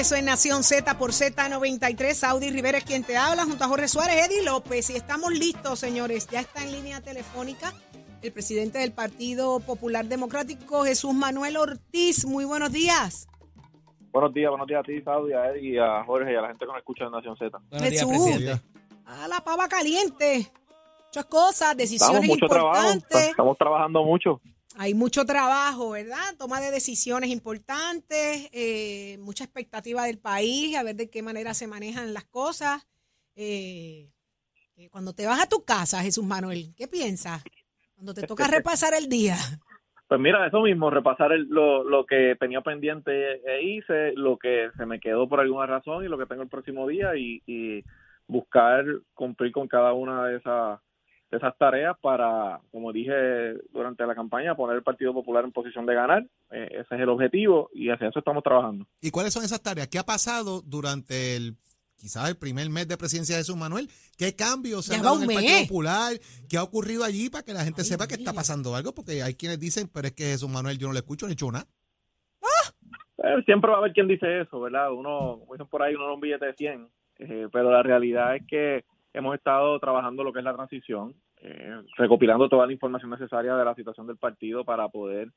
regreso en Nación Z por Z93. Saudi Rivera es quien te habla, junto a Jorge Suárez, Eddie López. Y estamos listos, señores. Ya está en línea telefónica el presidente del Partido Popular Democrático, Jesús Manuel Ortiz. Muy buenos días. Buenos días, buenos días a ti, Saudi, a Eddie, y a Jorge y a la gente que nos escucha en Nación Z. Jesús, a la pava caliente. Muchas cosas, decisiones Estamos mucho trabajo, estamos trabajando mucho. Hay mucho trabajo, ¿verdad? Toma de decisiones importantes, eh, mucha expectativa del país, a ver de qué manera se manejan las cosas. Eh, eh, cuando te vas a tu casa, Jesús Manuel, ¿qué piensas? Cuando te toca repasar el día. Pues mira, eso mismo, repasar el- lo, lo que tenía pendiente e hice, lo que se me quedó por alguna razón y lo que tengo el próximo día y, y buscar cumplir con cada una de esas de esas tareas para, como dije durante la campaña, poner el Partido Popular en posición de ganar. Eh, ese es el objetivo y hacia eso estamos trabajando. ¿Y cuáles son esas tareas? ¿Qué ha pasado durante el quizás el primer mes de presidencia de Jesús Manuel? ¿Qué cambios se han dado en el Partido. Popular? ¿Qué ha ocurrido allí para que la gente Ay, sepa que está pasando algo? Porque hay quienes dicen, pero es que Jesús Manuel yo no le escucho ni he hecho nada. Eh, siempre va a haber quien dice eso, ¿verdad? Uno, como dicen por ahí, uno da un billete de 100, eh, pero la realidad es que hemos estado trabajando lo que es la transición, eh, recopilando toda la información necesaria de la situación del partido para poder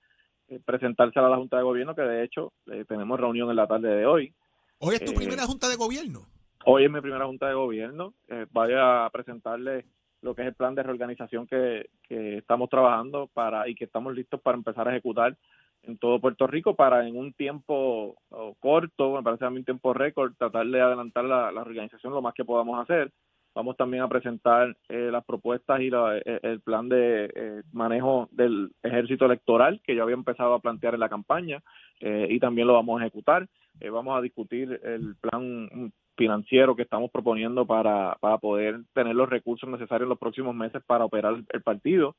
eh, presentársela a la Junta de Gobierno, que de hecho eh, tenemos reunión en la tarde de hoy. Hoy es tu Eh, primera junta de gobierno. Hoy es mi primera Junta de Gobierno, vaya a presentarle lo que es el plan de reorganización que, que estamos trabajando para y que estamos listos para empezar a ejecutar en todo Puerto Rico para en un tiempo oh, corto, me parece a mí un tiempo récord, tratar de adelantar la, la organización lo más que podamos hacer. Vamos también a presentar eh, las propuestas y la- eh, el plan de eh, manejo del ejército electoral que yo había empezado a plantear en la campaña eh, y también lo vamos a ejecutar. Eh, vamos a discutir el plan financiero que estamos proponiendo para, para poder tener los recursos necesarios en los próximos meses para operar el partido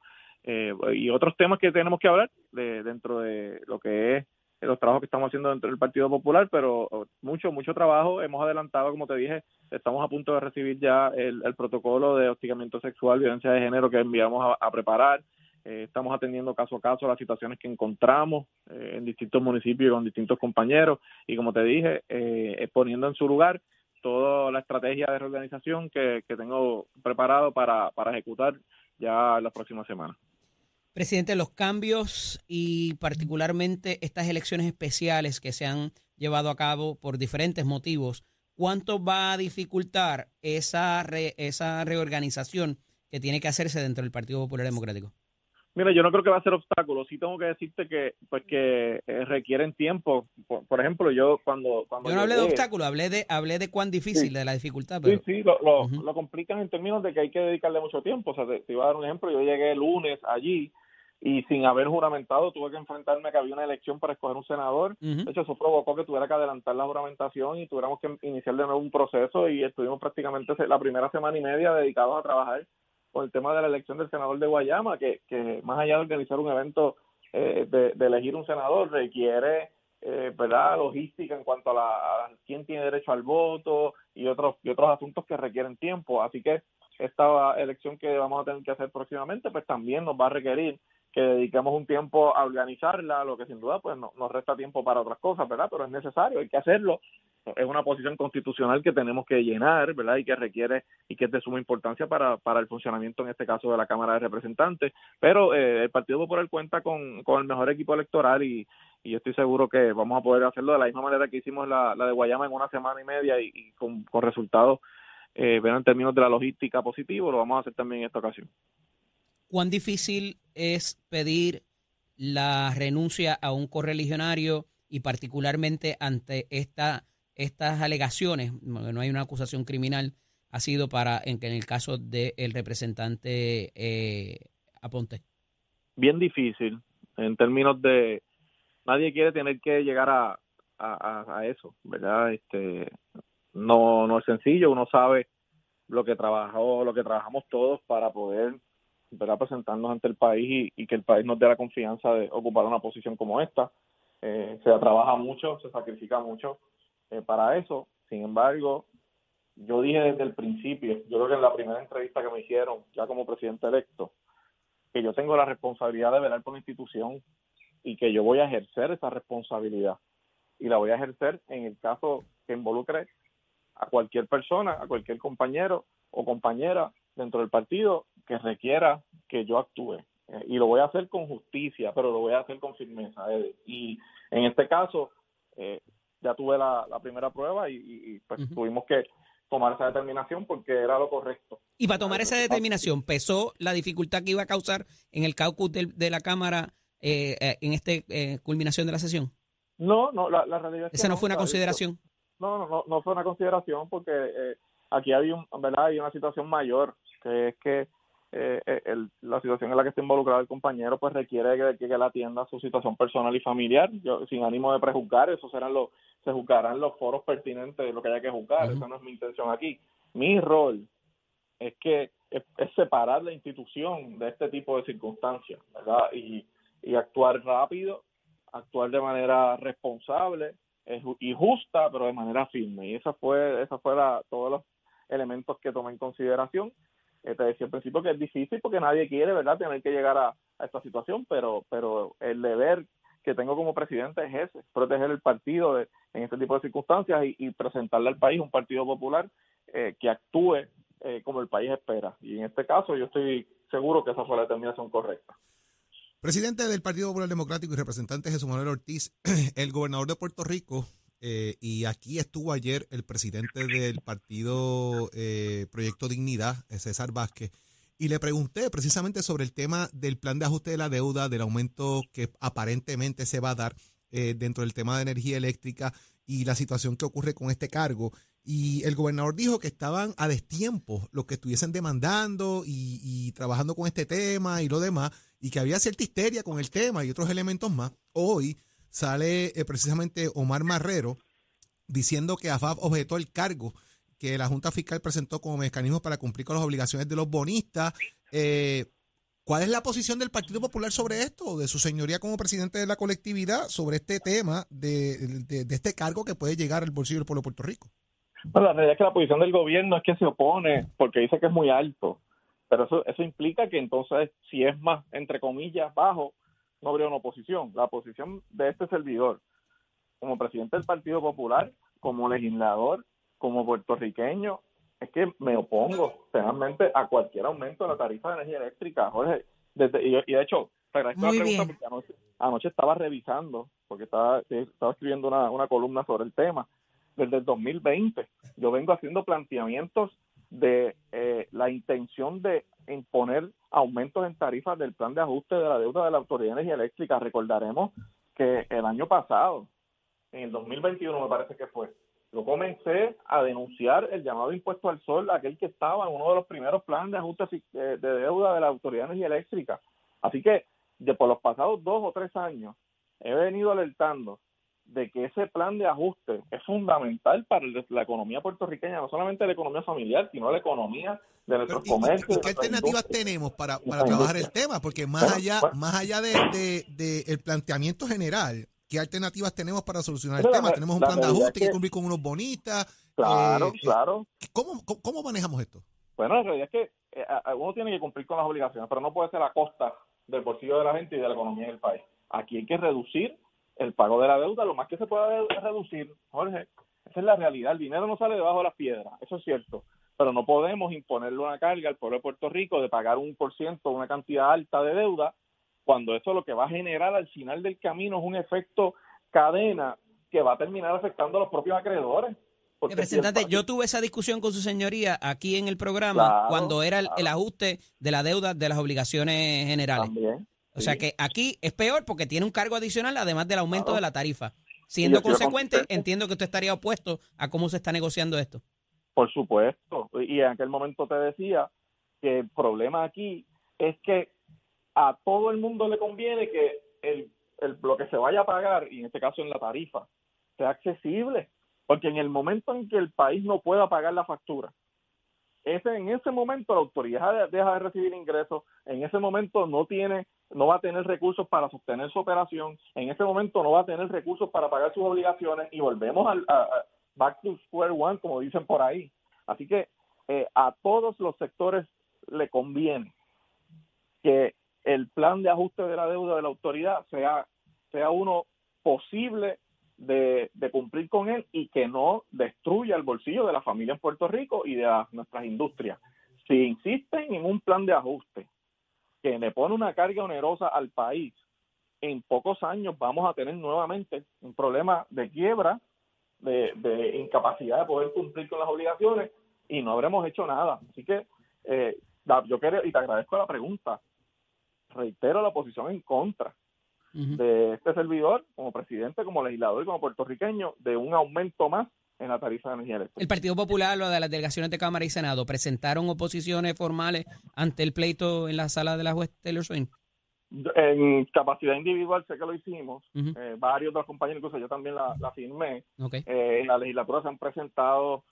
y otros temas que tenemos que hablar de, dentro de lo que es los trabajos que estamos haciendo dentro del Partido Popular, pero oh, mucho, mucho trabajo. Hemos adelantado, como te dije, estamos a punto de recibir ya el, el protocolo de hostigamiento sexual, violencia de género que enviamos a, preparar. Eh, estamos atendiendo caso a caso las situaciones que encontramos eh, en distintos municipios con distintos compañeros. Y como te dije, eh, poniendo en su lugar toda la estrategia de reorganización que, que tengo preparado para, para ejecutar ya la próxima semana. Presidente, los cambios y particularmente estas elecciones especiales que se han llevado a cabo por diferentes motivos, ¿cuánto va a dificultar esa, re- esa reorganización que tiene que hacerse dentro del Partido Popular Democrático? Mira, yo no creo que va a ser obstáculo. Sí tengo que decirte que pues que eh, requieren tiempo. Por, por ejemplo, yo cuando cuando Yo no hablé de obstáculos, hablé de, hablé de cuán difícil, Sí. de la dificultad, Sí, pero sí, lo, lo complican en términos de que hay que dedicarle mucho tiempo. O sea, te, te iba a dar un ejemplo. Yo llegué el lunes allí y sin haber juramentado tuve que enfrentarme a que había una elección para escoger un senador. De hecho, eso provocó que tuviera que adelantar la juramentación y tuviéramos que iniciar de nuevo un proceso y estuvimos prácticamente la primera semana y media dedicados a trabajar con el tema de la elección del senador de Guayama, que, que más allá de organizar un evento eh, de, de elegir un senador, requiere eh, verdad logística en cuanto a, la, a quién tiene derecho al voto y otros y otros asuntos que requieren tiempo. Así que esta elección que vamos a tener que hacer próximamente, pues también nos va a requerir que dediquemos un tiempo a organizarla, lo que sin duda pues no- nos resta tiempo para otras cosas, ¿verdad? Pero es necesario, hay que hacerlo. Es una posición constitucional que tenemos que llenar, ¿verdad? Y que requiere y que es de suma importancia para, para el funcionamiento, en este caso, de la Cámara de Representantes. Pero eh, el Partido Popular cuenta con, con el mejor equipo electoral y, yo estoy seguro que vamos a poder hacerlo de la misma manera que hicimos la, la de Guayama en una semana y media y, con, con resultados, eh, ¿verdad? en términos de la logística positivo, lo vamos a hacer también en esta ocasión. ¿Cuán difícil es pedir la renuncia a un correligionario y particularmente ante esta, estas alegaciones, no hay una acusación criminal, ha sido para en, en el caso del representante eh, Aponte? bien difícil, en términos de nadie quiere tener que llegar a, a, a eso, ¿verdad? Este no no es sencillo, uno sabe lo que trabajó, lo que trabajamos todos para poder ¿verdad? presentarnos ante el país y, que el país nos dé la confianza de ocupar una posición como esta. Eh, se trabaja mucho, se sacrifica mucho eh, para eso. Sin embargo, yo dije desde el principio, yo creo que en la primera entrevista que me hicieron, ya como presidente electo, que yo tengo la responsabilidad de velar por la institución y que yo voy a ejercer esa responsabilidad. Y la voy a ejercer en el caso que involucre a cualquier persona, a cualquier compañero o compañera dentro del partido que requiera que yo actúe. Eh, y lo voy a hacer con justicia, pero lo voy a hacer con firmeza. Y en este caso, eh, ya tuve la, primera prueba y, pues, tuvimos que tomar esa determinación porque era lo correcto. Y para tomar esa determinación, ¿pesó la dificultad que iba a causar en el caucus de, la Cámara eh, en esta culminación de la sesión? No, no, la, realidad ¿Esa no, fue una consideración? No, no, no, no fue una consideración porque aquí hay, un, ¿verdad? hay una situación mayor, que es que eh, eh, la situación en la que está involucrado el compañero pues requiere que, que, él atienda su situación personal y familiar. Yo, sin ánimo de prejuzgar eso serán los se juzgarán los foros pertinentes de lo que haya que juzgar. Esa no es mi intención aquí. Mi rol es que es, separar la institución de este tipo de circunstancias verdad y, y actuar rápido actuar de manera responsable y justa pero de manera firme. Y esa fue esa fue la, todos los elementos que tomé en consideración. Te decía al principio que es difícil porque nadie quiere, ¿verdad?, tener que llegar a, esta situación, pero, pero el deber que tengo como presidente es ese, proteger el partido en este tipo de circunstancias y, presentarle al país un partido popular eh, que actúe eh, como el país espera. Y en este caso yo estoy seguro que esa fue la determinación correcta. Presidente del Partido Popular Democrático y representante Jesús Manuel Ortiz, el gobernador de Puerto Rico eh, y aquí estuvo ayer el presidente del partido eh, Proyecto Dignidad, César Vázquez, y le pregunté precisamente sobre el tema del plan de ajuste de la deuda, del aumento que aparentemente se va a dar eh, dentro del tema de energía eléctrica y la situación que ocurre con este cargo. Y el gobernador dijo que estaban a destiempo los que estuviesen demandando y, y trabajando con este tema y lo demás, y que había cierta histeria con el tema y otros elementos más. Hoy sale eh, precisamente Omar Marrero diciendo que AFAF objetó el cargo que la Junta Fiscal presentó como mecanismo para cumplir con las obligaciones de los bonistas. Eh, ¿Cuál es la posición del Partido Popular sobre esto, de su señoría como presidente de la colectividad, sobre este tema de, este cargo que puede llegar al bolsillo del pueblo de Puerto Rico? Bueno, la realidad es que la posición del gobierno es que se opone porque dice que es muy alto, pero eso, eso implica que entonces si es más, entre comillas, bajo, no habría una oposición. La posición de este servidor, como presidente del Partido Popular, como legislador, como puertorriqueño, es que me opongo realmente a cualquier aumento de la tarifa de energía eléctrica, Jorge. Desde, y, de hecho, te agradezco la pregunta porque anoche, estaba revisando, porque estaba, estaba escribiendo una, una columna sobre el tema. Desde el 2020 yo vengo haciendo planteamientos de eh, la intención de imponer aumentos en tarifas del plan de ajuste de la deuda de la Autoridad de Energía Eléctrica. Recordaremos que el año pasado, en el 2021 me parece que fue, yo comencé a denunciar el llamado impuesto al sol, aquel que estaba en uno de los primeros planes de ajuste de deuda de la Autoridad de Energía Eléctrica. Así que de por los pasados dos o tres años he venido alertando de que ese plan de ajuste es fundamental para la economía puertorriqueña, no solamente la economía familiar, sino la economía de nuestros comercios. ¿Y, qué alternativas tenemos para, para trabajar el tema? Porque más allá, más allá de, de, el planteamiento general, ¿qué alternativas tenemos para solucionar el tema? tenemos un plan de ajuste que, cumplir con unos bonitas. Claro, eh, claro. ¿cómo, ¿Cómo manejamos esto? Bueno, la realidad es que eh, uno tiene que cumplir con las obligaciones, pero no puede ser a costa del bolsillo de la gente y de la economía del país. Aquí hay que reducir el pago de la deuda lo más que se pueda reducir, Jorge. Esa es la realidad. El dinero no sale debajo de las piedras, eso es cierto. Pero no podemos imponerle una carga al pueblo de Puerto Rico de pagar un por ciento, una cantidad alta de deuda, cuando eso lo que va a generar al final del camino es un efecto cadena que va a terminar afectando a los propios acreedores. Representante, yo tuve esa discusión con su señoría aquí en el programa cuando era el, ajuste de la deuda de las obligaciones generales. También. O sea que aquí es peor porque tiene un cargo adicional además del aumento de la tarifa. Siendo consecuente, entiendo que usted estaría opuesto a cómo se está negociando esto. Por supuesto. Y en aquel momento te decía que el problema aquí es que a todo el mundo le conviene que el, el, lo que se vaya a pagar, y en este caso en la tarifa, sea accesible. Porque en el momento en que el país no pueda pagar la factura, ese, en ese momento la autoridad deja de recibir ingresos, en ese momento no tiene, no va a tener recursos para sostener su operación, en ese momento no va a tener recursos para pagar sus obligaciones y volvemos al a, back to square one, como dicen por ahí. Así que eh, a todos los sectores le conviene que el plan de ajuste de la deuda de la autoridad sea, sea uno posible de, cumplir con él y que no destruya el bolsillo de la familia en Puerto Rico y de nuestras industrias. Si insisten en un plan de ajuste que le pone una carga onerosa al país, en pocos años vamos a tener nuevamente un problema de quiebra, de, incapacidad de poder cumplir con las obligaciones y no habremos hecho nada. Así que eh, yo quiero, y te agradezco la pregunta, reitero la posición en contra de este servidor, como presidente, como legislador y como puertorriqueño, de un aumento más en la tarifa de energía eléctrica. El Partido Popular, lo de las delegaciones de Cámara y Senado, presentaron oposiciones formales ante el pleito en la sala de la juez Taylor Swain. En capacidad individual sé que lo hicimos, eh, varios de los compañeros, incluso yo también la, firmé. Eh, en la legislatura se han presentado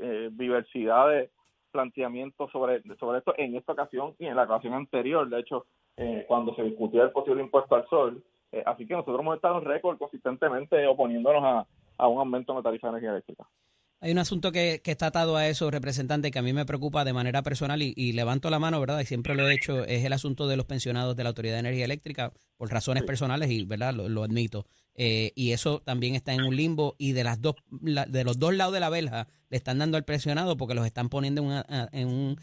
eh, diversidad de planteamientos sobre, sobre esto en esta ocasión y en la ocasión anterior. De hecho, eh, cuando se discutía el posible impuesto al sol. Así que nosotros hemos estado en récord consistentemente oponiéndonos a, a un aumento en la tarifa de energía eléctrica. Hay un asunto que, que, está atado a eso, representante, que a mí me preocupa de manera personal y, levanto la mano, ¿verdad? Y siempre lo he hecho, es el asunto de los pensionados de la Autoridad de Energía Eléctrica por razones personales y, ¿verdad? Lo, admito. Eh, y eso también está en un limbo y de las dos de los dos lados de la verja le están dando al pensionado porque los están poniendo en, un,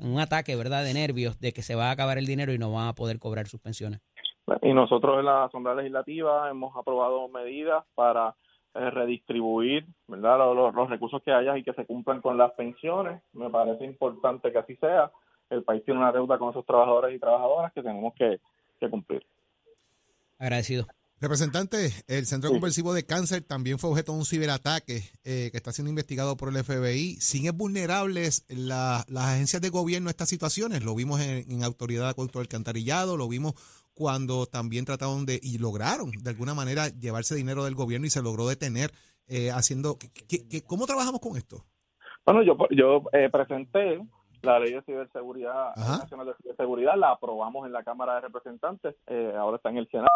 un ataque, ¿verdad? De nervios de que se va a acabar el dinero y no van a poder cobrar sus pensiones. Y nosotros en la Asamblea Legislativa hemos aprobado medidas para eh, redistribuir ¿verdad? Los, recursos que haya y que se cumplan con las pensiones. Me parece importante que así sea. El país tiene una deuda con esos trabajadores y trabajadoras que tenemos que, cumplir. Agradecido. Representante, el Centro Conversivo de Cáncer también fue objeto de un ciberataque eh, que está siendo investigado por el FBI. ¿Siguen vulnerables las agencias de gobierno a estas situaciones? Lo vimos en, en Autoridad contra el Alcantarillado, lo vimos cuando también trataron de, y lograron de alguna manera llevarse dinero del gobierno y se logró detener eh, haciendo, ¿cómo trabajamos con esto? Bueno, yo, yo eh, presenté la ley de ciberseguridad nacional de ciberseguridad, la aprobamos en la Cámara de Representantes, eh, ahora está en el Senado,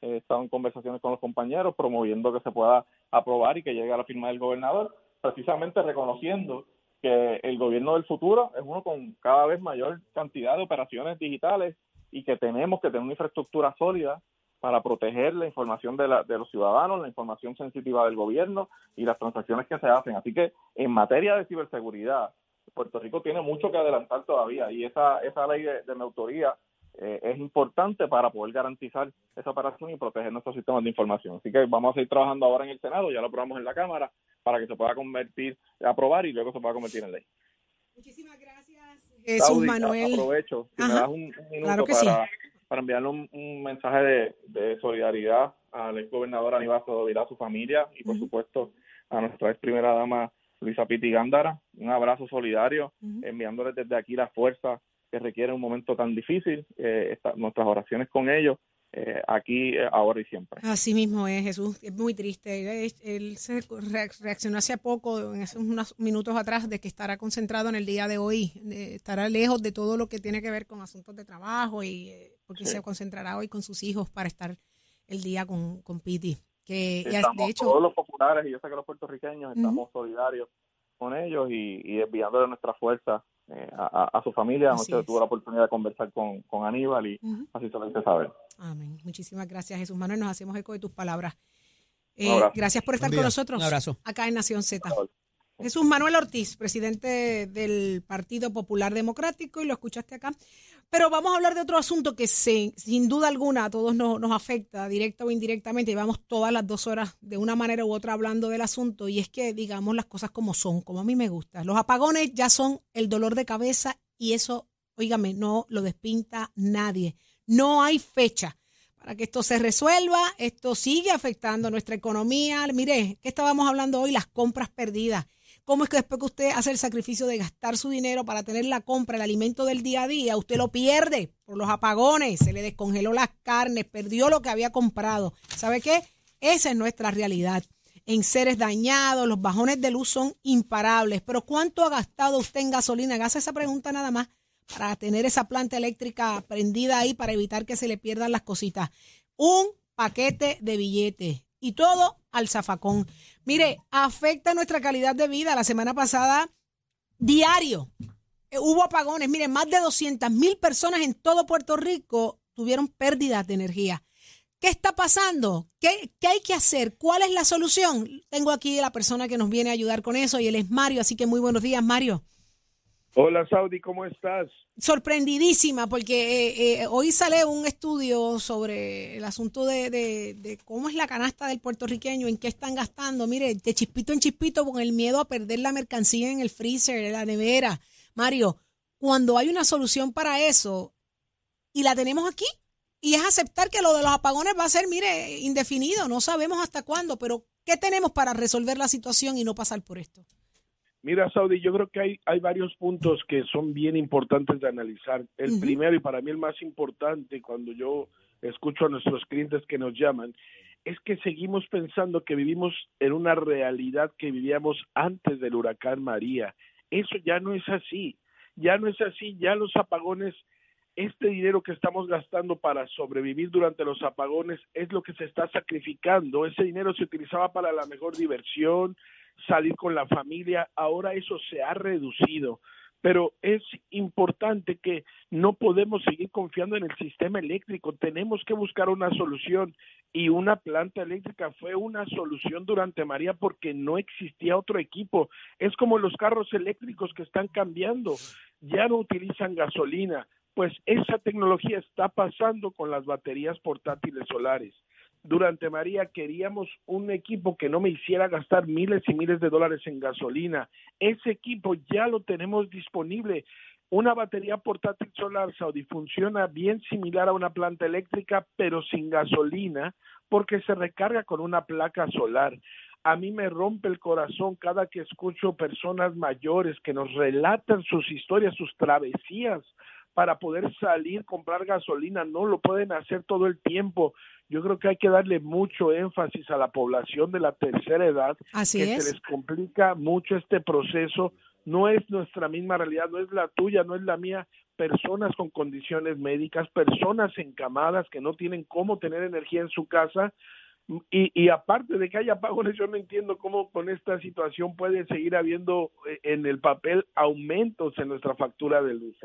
he estado en conversaciones con los compañeros promoviendo que se pueda aprobar y que llegue a la firma del gobernador, precisamente reconociendo que el gobierno del futuro es uno con cada vez mayor cantidad de operaciones digitales y que tenemos que tener una infraestructura sólida para proteger la información de, la, de los ciudadanos, la información sensitiva del gobierno y las transacciones que se hacen. Así que en materia de ciberseguridad, Puerto Rico tiene mucho que adelantar todavía y esa, esa ley de, mi autoría eh, es importante para poder garantizar esa operación y proteger nuestros sistemas de información. Así que vamos a seguir trabajando ahora en el Senado, ya lo aprobamos en la Cámara, para que se pueda convertir, aprobar y luego se pueda convertir en ley. Muchísimas gracias. Jesús Manuel. Aprovecho, si me das un, minuto para, enviarle un, mensaje de, solidaridad al ex gobernador Aníbal Sodovila, a su familia y, por supuesto, a nuestra ex primera dama Luisa Piti Gándara. Un abrazo solidario, enviándoles desde aquí la fuerza que requiere un momento tan difícil, eh, nuestras oraciones con ellos eh, aquí, eh, ahora y siempre. Así mismo es, Jesús. Es muy triste. Él, se reaccionó hace poco, en esos unos minutos atrás, de que estará concentrado en el día de hoy. estará lejos de todo lo que tiene que ver con asuntos de trabajo y eh, porque se concentrará hoy con sus hijos para estar el día con, con Piti. Que, de hecho, todos los populares y yo sé que los puertorriqueños estamos solidarios con ellos y, y enviándole nuestra fuerza eh, a, su familia. Anoche tuvo la oportunidad de conversar con, Aníbal y así se lo hice saber. Amén. Muchísimas gracias, Jesús Manuel. Nos hacemos eco de tus palabras. Eh, gracias por estar con nosotros. Un abrazo. Acá en Nación Z. Jesús Manuel Ortiz, presidente del Partido Popular Democrático, y lo escuchaste acá. Pero vamos a hablar de otro asunto que sin duda alguna a todos nos, nos afecta, directa o indirectamente. Llevamos todas las dos horas de una manera u otra hablando del asunto, y es que digamos las cosas como son, como a mí me gusta. Los apagones ya son el dolor de cabeza, y eso, oígame, no lo despinta nadie. No hay fecha para que esto se resuelva. Esto sigue afectando nuestra economía. Mire, ¿qué estábamos hablando hoy? Las compras perdidas cómo es que después que usted hace el sacrificio de gastar su dinero para tener la compra, el alimento del día a día, usted lo pierde por los apagones, se le descongeló las carnes, perdió lo que había comprado. ¿Sabe qué? Esa es nuestra realidad. En seres dañados, los bajones de luz son imparables. Pero ¿cuánto ha gastado usted en gasolina? Haga esa pregunta nada más para tener esa planta eléctrica prendida ahí para evitar que se le pierdan las cositas. Un paquete de billetes y todo al zafacón. Mire, afecta nuestra calidad de vida. La semana pasada, diario, eh, hubo apagones. Mire, más de 200 mil personas en todo Puerto Rico tuvieron pérdidas de energía. ¿Qué está pasando? ¿Qué, ¿Qué, hay que hacer? ¿Cuál es la solución? Tengo aquí la persona que nos viene a ayudar con eso y él es Mario, así que muy buenos días, Mario. Hola Saudi, ¿cómo estás? Sorprendidísima, porque eh, eh, hoy sale un estudio sobre el asunto de, de, cómo es la canasta del puertorriqueño, en qué están gastando. Mire, de chispito en chispito con el miedo a perder la mercancía en el freezer, en la nevera. Mario, cuando hay una solución para eso y la tenemos aquí, y es aceptar que lo de los apagones va a ser, mire, indefinido, no sabemos hasta cuándo, pero ¿qué tenemos para resolver la situación y no pasar por esto? Mira, Saudi, yo creo que hay, hay varios puntos que son bien importantes de analizar. El primero y para mí el más importante cuando yo escucho a nuestros clientes que nos llaman es que seguimos pensando que vivimos en una realidad que vivíamos antes del huracán María. Eso ya no es así, ya no es así, ya los apagones, este dinero que estamos gastando para sobrevivir durante los apagones es lo que se está sacrificando. Ese dinero se utilizaba para la mejor diversión, salir con la familia, ahora eso se ha reducido. Pero es importante que no podemos seguir confiando en el sistema eléctrico, tenemos que buscar una solución. Y una planta eléctrica fue una solución durante María porque no existía otro equipo. Es como los carros eléctricos que están cambiando, ya no utilizan gasolina, pues esa tecnología está pasando con las baterías portátiles solares durante María queríamos un equipo que no me hiciera gastar miles y miles de dólares en gasolina. Ese equipo ya lo tenemos disponible. Una batería portátil solar Saudi funciona bien similar a una planta eléctrica, pero sin gasolina, porque se recarga con una placa solar. A mí me rompe el corazón cada que escucho personas mayores que nos relatan sus historias, sus travesías para poder salir, comprar gasolina, no lo pueden hacer todo el tiempo. Yo creo que hay que darle mucho énfasis a la población de la tercera edad, Así que se les complica mucho este proceso. No es nuestra misma realidad, no es la tuya, no es la mía. Personas con condiciones médicas, personas encamadas que no tienen cómo tener energía en su casa, y, y, aparte de que haya apagones, yo no entiendo cómo con esta situación puede seguir habiendo eh, en el papel aumentos en nuestra factura de luz.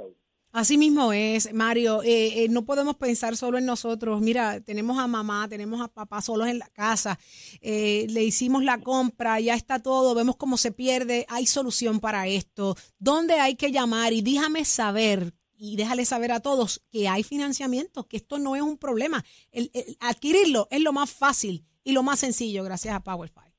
Así mismo es, Mario. Eh, eh, no podemos pensar solo en nosotros. Mira, tenemos a mamá, tenemos a papá solos en la casa. Eh, le hicimos la compra, ya está todo, vemos cómo se pierde. Hay solución para esto. ¿Dónde hay que llamar? Y déjame saber y déjale saber a todos que hay financiamiento, que esto no es un problema. el, adquirirlo es lo más fácil y lo más sencillo gracias a PowerFi.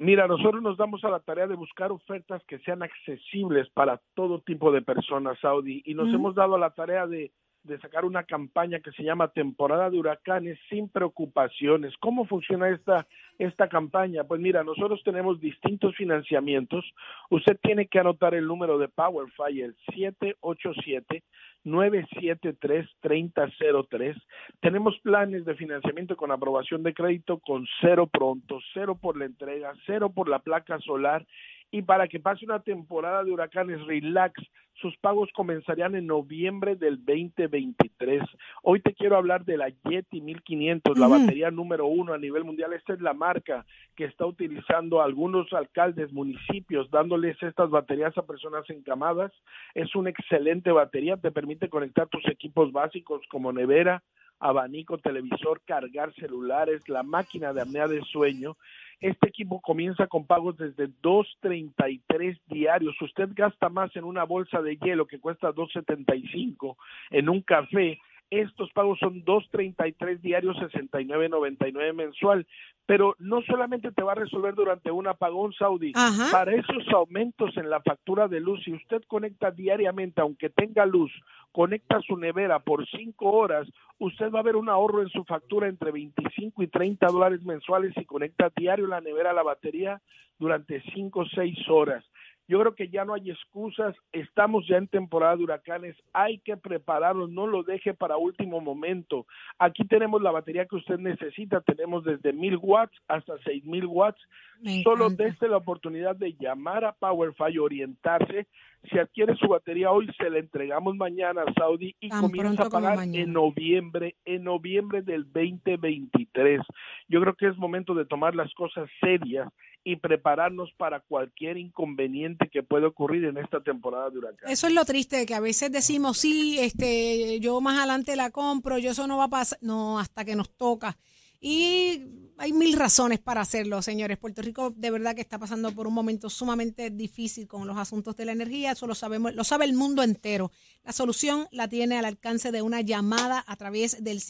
Mira, nosotros nos damos a la tarea de buscar ofertas que sean accesibles para todo tipo de personas, Saudi, y nos hemos dado a la tarea de, de sacar una campaña que se llama temporada de huracanes sin preocupaciones. ¿Cómo funciona esta, esta campaña? Pues mira, nosotros tenemos distintos financiamientos. Usted tiene que anotar el número de PowerFi, el 787 973-3003. Tenemos planes de financiamiento con aprobación de crédito con cero pronto, cero por la entrega, cero por la placa solar y para que pase una temporada de huracanes relax, sus pagos comenzarían en noviembre del 2023. Hoy te quiero hablar de la Yeti 1500, la batería número uno a nivel mundial. Esta es la marca que está utilizando algunos alcaldes, municipios, dándoles estas baterías a personas encamadas. Es una excelente batería, te permite conectar tus equipos básicos como nevera, abanico, televisor, cargar celulares, la máquina de apnea de sueño este equipo comienza con pagos desde 2.33 diarios. Usted gasta más en una bolsa de hielo que cuesta 2.75, en un café, estos pagos son 233 diarios, 69.99 mensual, pero no solamente te va a resolver durante un apagón Saudi, Ajá. para esos aumentos en la factura de luz, si usted conecta diariamente, aunque tenga luz, conecta su nevera por cinco horas, usted va a ver un ahorro en su factura entre 25 y 30 dólares mensuales si conecta diario la nevera a la batería durante cinco o seis horas. Yo creo que ya no hay excusas, estamos ya en temporada de huracanes, hay que prepararnos, no lo deje para último momento. Aquí tenemos la batería que usted necesita, tenemos desde 1000 watts hasta 6000 watts. Me Solo encanta. desde la oportunidad de llamar a PowerFi, orientarse. Si adquiere su batería hoy, se la entregamos mañana a Saudi y Tan comienza a pagar en noviembre, en noviembre del 2023. Yo creo que es momento de tomar las cosas serias y prepararnos para cualquier inconveniente que pueda ocurrir en esta temporada de huracán. Eso es lo triste, que a veces decimos, sí, este, yo más adelante la compro, yo eso no va a pasar, no, hasta que nos toca. Y hay mil razones para hacerlo, señores. Puerto Rico de verdad que está pasando por un momento sumamente difícil con los asuntos de la energía, eso lo sabemos, lo sabe el mundo entero. La solución la tiene al alcance de una llamada a través del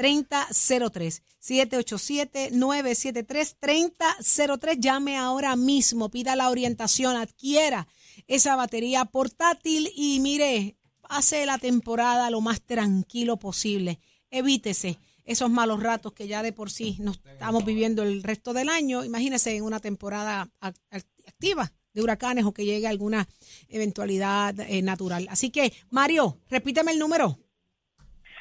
787-973-3003. 787-973-3003. Llame ahora mismo, pida la orientación, adquiera esa batería portátil y mire, pase la temporada lo más tranquilo posible. Evítese esos malos ratos que ya de por sí nos estamos viviendo el resto del año. Imagínese en una temporada ac- ac- activa de huracanes o que llegue alguna eventualidad eh, natural. Así que, Mario, repíteme el número.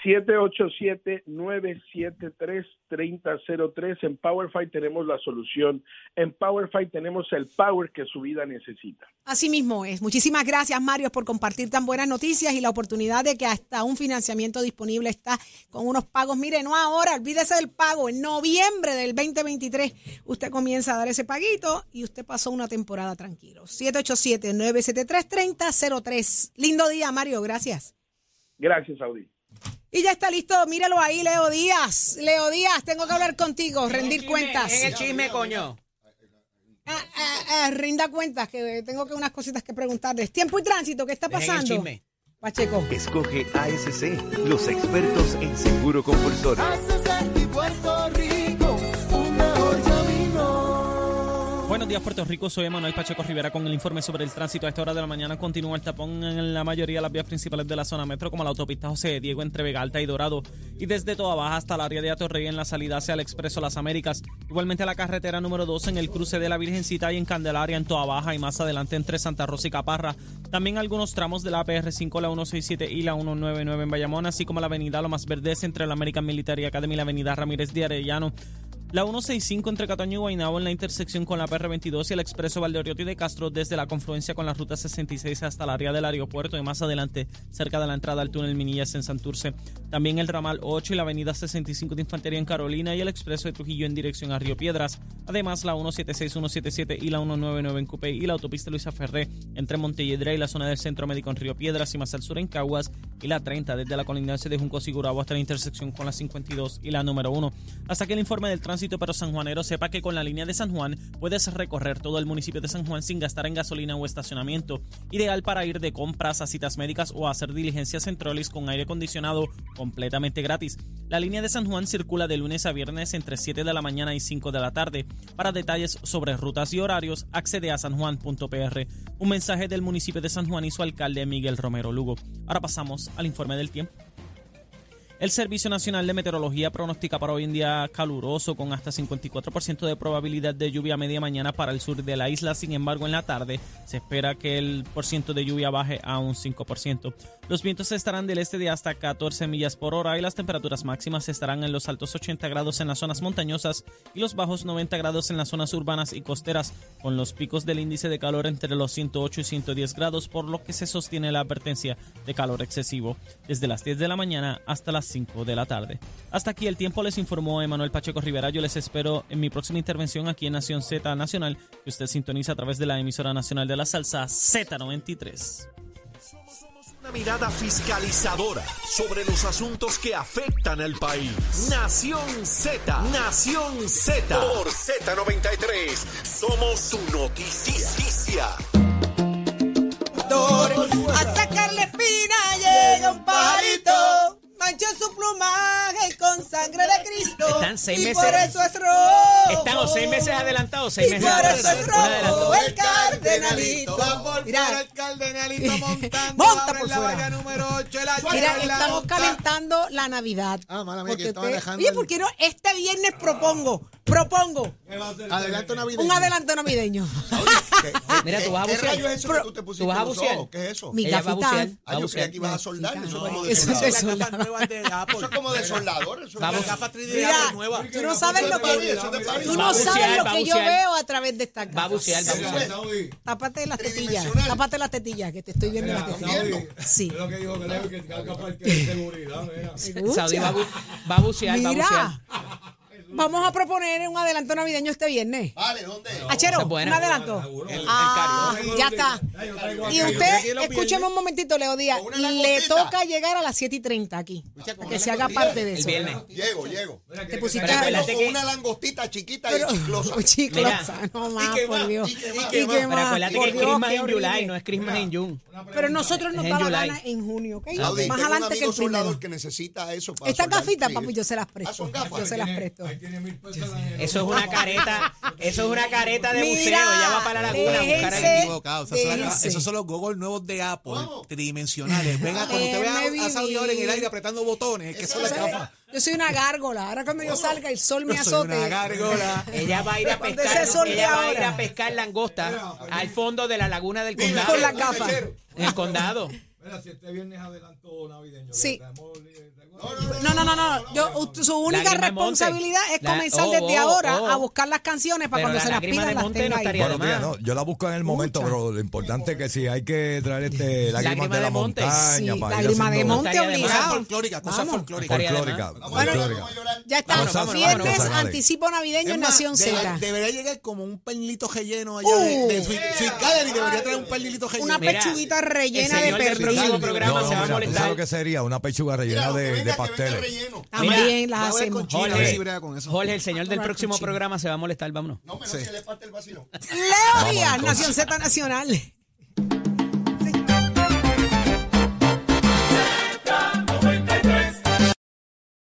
787-973-3003. En PowerFi tenemos la solución. En PowerFi tenemos el power que su vida necesita. Así mismo es. Muchísimas gracias, Mario, por compartir tan buenas noticias y la oportunidad de que hasta un financiamiento disponible está con unos pagos. Mire, no ahora, olvídese del pago. En noviembre del 2023 usted comienza a dar ese paguito y usted pasó una temporada tranquilo. 787-973-3003. Lindo día, Mario. Gracias. Gracias, Audi. Y ya está listo. Míralo ahí, Leo Díaz. Leo Díaz, tengo que hablar contigo, rendir cuentas. En el chisme, coño. Ah, ah, ah, rinda cuentas, que tengo que unas cositas que preguntarles. Tiempo y tránsito, ¿qué está pasando? chisme. Pacheco. Escoge ASC, los expertos en seguro compulsorio. Buenos días, Puerto Rico. Soy Manuel Pacheco Rivera con el informe sobre el tránsito. A esta hora de la mañana continúa el tapón en la mayoría de las vías principales de la zona metro, como la autopista José Diego entre Vega Alta y Dorado, y desde Toda Baja hasta el área de Atorrey en la salida hacia el Expreso Las Américas. Igualmente la carretera número 2 en el cruce de la Virgencita y en Candelaria en Toda Baja y más adelante entre Santa Rosa y Caparra. También algunos tramos de la PR5, la 167 y la 199 en Bayamón, así como la avenida Lo Más Verdes entre la American Military Academy y la avenida Ramírez de Arellano. La 165 entre Cataño y Guaynabo en la intersección con la PR22 y el expreso Valdeoriotti de Castro desde la confluencia con la ruta 66 hasta el área del aeropuerto y más adelante cerca de la entrada al túnel Minillas en Santurce. También el ramal 8 y la avenida 65 de Infantería en Carolina y el expreso de Trujillo en dirección a Río Piedras. Además la 176, 177 y la 199 en Cupey y la autopista Luisa Ferré entre Montelledra y la zona del Centro Médico en Río Piedras y más al sur en Caguas y la 30 desde la colindancia de Junco Sigurabo hasta la intersección con la 52 y la número 1. Hasta que el informe del tránsito pero sanjuanero sepa que con la línea de San Juan puedes recorrer todo el municipio de San Juan sin gastar en gasolina o estacionamiento. Ideal para ir de compras a citas médicas o hacer diligencias en trolis con aire acondicionado completamente gratis. La línea de San Juan circula de lunes a viernes entre 7 de la mañana y 5 de la tarde. Para detalles sobre rutas y horarios, accede a sanjuan.pr. Un mensaje del municipio de San Juan y su alcalde Miguel Romero Lugo. Ahora pasamos al informe del tiempo. El Servicio Nacional de Meteorología pronostica para hoy en día caluroso con hasta 54% de probabilidad de lluvia media mañana para el sur de la isla. Sin embargo, en la tarde se espera que el porciento de lluvia baje a un 5%. Los vientos estarán del este de hasta 14 millas por hora y las temperaturas máximas estarán en los altos 80 grados en las zonas montañosas y los bajos 90 grados en las zonas urbanas y costeras, con los picos del índice de calor entre los 108 y 110 grados, por lo que se sostiene la advertencia de calor excesivo desde las 10 de la mañana hasta las 5 de la tarde. Hasta aquí el tiempo les informó Emanuel Pacheco Rivera. Yo les espero en mi próxima intervención aquí en Nación Z Nacional, que usted sintoniza a través de la emisora nacional de la salsa Z93. Una mirada fiscalizadora sobre los asuntos que afectan al país. Nación Z, Nación Z. Por Z93, somos su noticia. A sacarle espina, llega un pajarito, manchó su plumaje con sangre de Cristo. Están seis y meses- por eso es rojo. Están o seis meses adelantados, seis Y meses por eso adelantados. es rojo el cardenalito. Mira, el cardenalito montando. Monta por la fuera. valla número 8. Mira, estamos calentando la Navidad. Ah, mala mía, que Porque estaba usted- dejando Oye, el- ¿por qué no? Este viernes propongo, propongo Adelanto navideño. un adelanto navideño. Mira, tú vas a ¿Qué bucear. rayo es eso Pero- que tú te pusiste tú vas a en los bucear. ojos? ¿Qué es eso? Mi Ella va a bucear. Ah, Va a yo bucear. creía que ibas a soldar. Eso es como de Eso es soldador. soldado. Eso es como de soldador. Eso Vamos. Mira, tú no sabes lo que Eso Va a no sabes lo que yo veo a través de esta Va a bucear, va a bucear. Tápate las tetillas, tápate las tetillas, que te estoy viendo las tetillas. Sí. lo que dijo que Leo, que carga parque de seguridad, mira. Saudi va a, bu- va a bucear, va a bucear. Vamos a proponer un adelanto navideño este viernes. Vale, ¿dónde? Achero, es un adelanto. El- el Ah, ya está. Y usted, escúcheme un momentito, Leo Díaz. Le toca llegar a las 7 y 30 aquí. Para que se haga parte de El eso. viernes. Llego, llego. Te pusiste que- una langostita chiquita Pero, y chiclosa. chiclosa, no más, por Dios. y qué más. Acuérdate que es Christmas en July, no es Christmas en June. Pero nosotros nos da en la gana en junio, ¿ok? Saudi, Más adelante que el primero. que necesita eso para Estas gafitas, papi, yo se las Ah, presto. Yo se las presto. Ahí tiene mil pesos en el- Eso es una careta, eso es una careta de buceo. Ya va para la laguna a buscar ahí. equivocado. Esos son, Déjense. esos son los gogos nuevos de Apple, ¿Cómo? tridimensionales. Venga, cuando usted vea a Saudi ahora en el aire apretando botones, que son las gafas. Yo soy una gárgola. Ahora cuando yo salga el sol me Yo soy azote. una gárgola. Ella va a ir a pescar, ella va a ir a pescar langosta al fondo de la laguna del condado. Con las gafas. En el condado. Mira, si este viernes adelanto navideño. Sí. No, no, no, no. Yo, su única responsabilidad es La- comenzar oh, desde oh, ahora oh. a buscar las canciones para Pero cuando la se las pidan las tenga no ahí. no, yo la busco en el momento, Mucha. pero lo importante es que si hay que traer este lágrimas Lágrima de la montaña Sí, para ir lágrima de monte obligado. folclórica, folclórica. Ya está. Vámonos, vámonos, Viernes, anticipo navideño en Nación Z. Debería llegar como un pernilito relleno allá de, de Sweet, Gallery, debería traer un pernilito relleno. Una pechuguita el rellena de del próximo programa No, se va a mira, ¿tú molestar. sabes lo que sería? Una pechuga rellena de, venga, de pasteles. También las hacemos. Jorge. Jorge, el señor del próximo programa se va a molestar, vámonos. No, menos que le parte el vacilón. Leo Díaz. Nación Z Nacional.